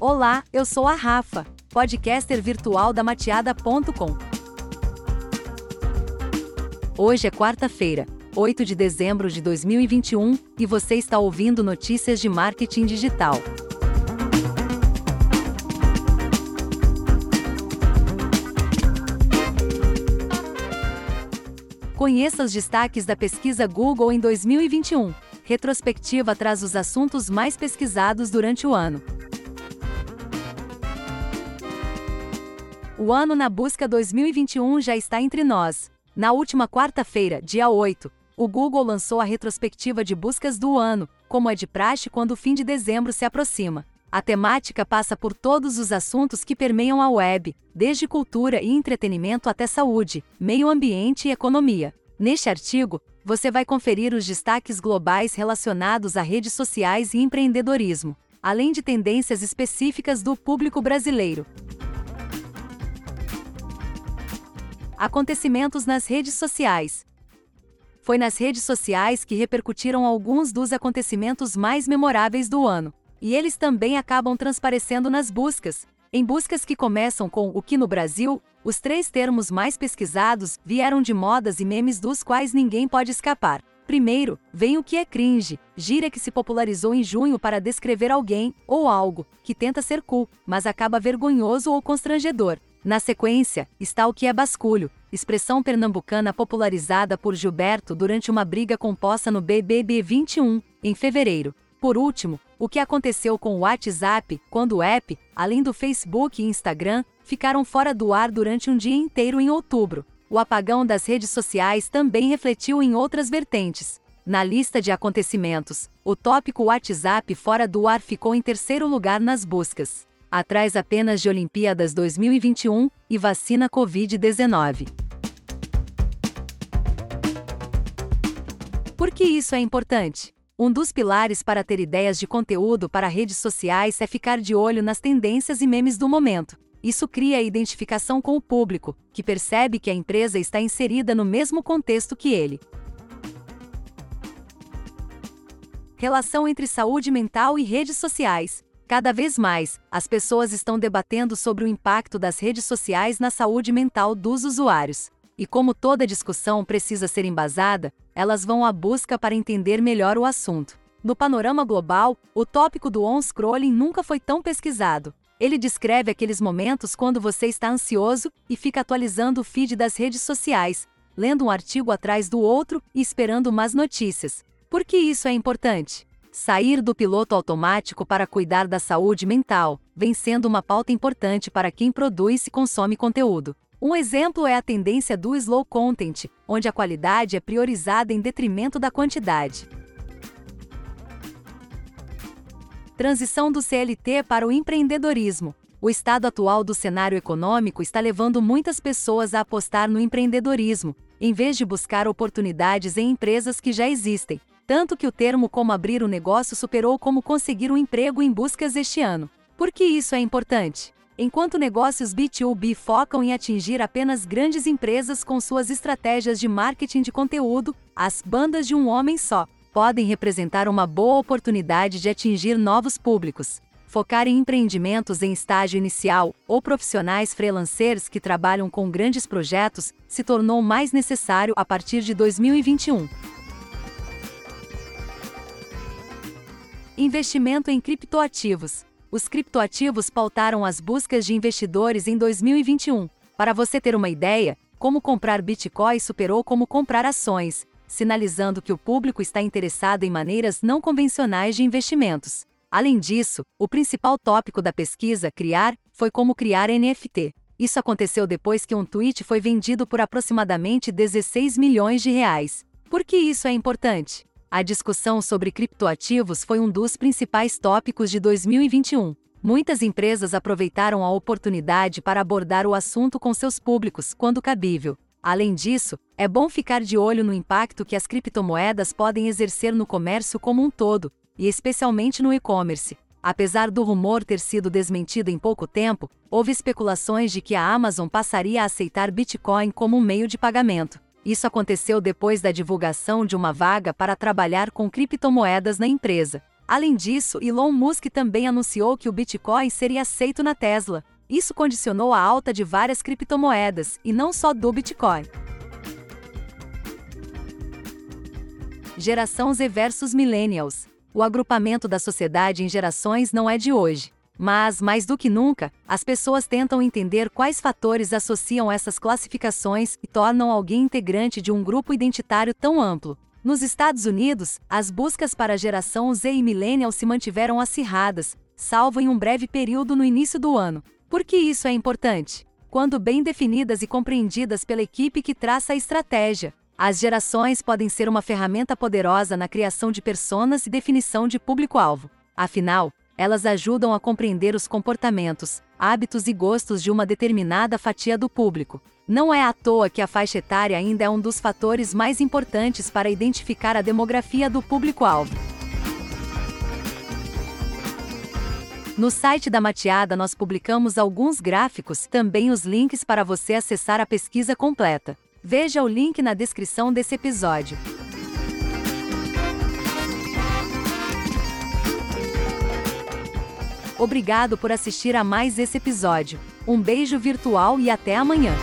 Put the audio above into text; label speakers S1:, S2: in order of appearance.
S1: Olá, eu sou a Rafa, podcaster virtual da mateada.com. Hoje é quarta-feira, 8 de dezembro de 2021, e você está ouvindo notícias de marketing digital. Conheça os destaques da pesquisa Google em 2021. Retrospectiva traz os assuntos mais pesquisados durante o ano. O ano na busca 2021 já está entre nós. Na última quarta-feira, dia 8, o Google lançou a retrospectiva de buscas do ano, como é de praxe quando o fim de dezembro se aproxima. A temática passa por todos os assuntos que permeiam a web, desde cultura e entretenimento até saúde, meio ambiente e economia. Neste artigo, você vai conferir os destaques globais relacionados a redes sociais e empreendedorismo, além de tendências específicas do público brasileiro. Acontecimentos nas redes sociais. Foi nas redes sociais que repercutiram alguns dos acontecimentos mais memoráveis do ano. E eles também acabam transparecendo nas buscas. Em buscas que começam com o que no Brasil, os três termos mais pesquisados vieram de modas e memes dos quais ninguém pode escapar. Primeiro, vem o que é cringe, gira que se popularizou em junho para descrever alguém ou algo que tenta ser cool, mas acaba vergonhoso ou constrangedor. Na sequência, está o que é basculho, expressão pernambucana popularizada por Gilberto durante uma briga composta no BBB 21, em fevereiro. Por último, o que aconteceu com o WhatsApp, quando o app, além do Facebook e Instagram, ficaram fora do ar durante um dia inteiro em outubro. O apagão das redes sociais também refletiu em outras vertentes. Na lista de acontecimentos, o tópico WhatsApp fora do ar ficou em terceiro lugar nas buscas atrás apenas de Olimpíadas 2021 e vacina Covid-19. Por que isso é importante? Um dos pilares para ter ideias de conteúdo para redes sociais é ficar de olho nas tendências e memes do momento. Isso cria identificação com o público, que percebe que a empresa está inserida no mesmo contexto que ele. Relação entre saúde mental e redes sociais. Cada vez mais, as pessoas estão debatendo sobre o impacto das redes sociais na saúde mental dos usuários. E como toda discussão precisa ser embasada, elas vão à busca para entender melhor o assunto. No panorama global, o tópico do on-scrolling nunca foi tão pesquisado. Ele descreve aqueles momentos quando você está ansioso e fica atualizando o feed das redes sociais, lendo um artigo atrás do outro e esperando mais notícias. Por que isso é importante? Sair do piloto automático para cuidar da saúde mental vem sendo uma pauta importante para quem produz e consome conteúdo. Um exemplo é a tendência do slow content, onde a qualidade é priorizada em detrimento da quantidade. Transição do CLT para o empreendedorismo. O estado atual do cenário econômico está levando muitas pessoas a apostar no empreendedorismo, em vez de buscar oportunidades em empresas que já existem, tanto que o termo como abrir o um negócio superou como conseguir um emprego em buscas este ano. Por que isso é importante? Enquanto negócios B2B focam em atingir apenas grandes empresas com suas estratégias de marketing de conteúdo, as bandas de um homem só podem representar uma boa oportunidade de atingir novos públicos. Focar em empreendimentos em estágio inicial ou profissionais freelancers que trabalham com grandes projetos se tornou mais necessário a partir de 2021. Investimento em criptoativos. Os criptoativos pautaram as buscas de investidores em 2021. Para você ter uma ideia, como comprar Bitcoin superou como comprar ações, sinalizando que o público está interessado em maneiras não convencionais de investimentos. Além disso, o principal tópico da pesquisa Criar foi como criar NFT. Isso aconteceu depois que um tweet foi vendido por aproximadamente 16 milhões de reais. Por que isso é importante? A discussão sobre criptoativos foi um dos principais tópicos de 2021. Muitas empresas aproveitaram a oportunidade para abordar o assunto com seus públicos, quando cabível. Além disso, é bom ficar de olho no impacto que as criptomoedas podem exercer no comércio como um todo, e especialmente no e-commerce. Apesar do rumor ter sido desmentido em pouco tempo, houve especulações de que a Amazon passaria a aceitar Bitcoin como um meio de pagamento. Isso aconteceu depois da divulgação de uma vaga para trabalhar com criptomoedas na empresa. Além disso, Elon Musk também anunciou que o Bitcoin seria aceito na Tesla. Isso condicionou a alta de várias criptomoedas, e não só do Bitcoin. Geração Z versus Millennials. O agrupamento da sociedade em gerações não é de hoje. Mas, mais do que nunca, as pessoas tentam entender quais fatores associam essas classificações e tornam alguém integrante de um grupo identitário tão amplo. Nos Estados Unidos, as buscas para a geração Z e Millennial se mantiveram acirradas, salvo em um breve período no início do ano. Por que isso é importante? Quando bem definidas e compreendidas pela equipe que traça a estratégia, as gerações podem ser uma ferramenta poderosa na criação de personas e definição de público-alvo. Afinal, elas ajudam a compreender os comportamentos, hábitos e gostos de uma determinada fatia do público. Não é à toa que a faixa etária ainda é um dos fatores mais importantes para identificar a demografia do público-alvo. No site da Mateada nós publicamos alguns gráficos, também os links para você acessar a pesquisa completa. Veja o link na descrição desse episódio. Obrigado por assistir a mais esse episódio. Um beijo virtual e até amanhã.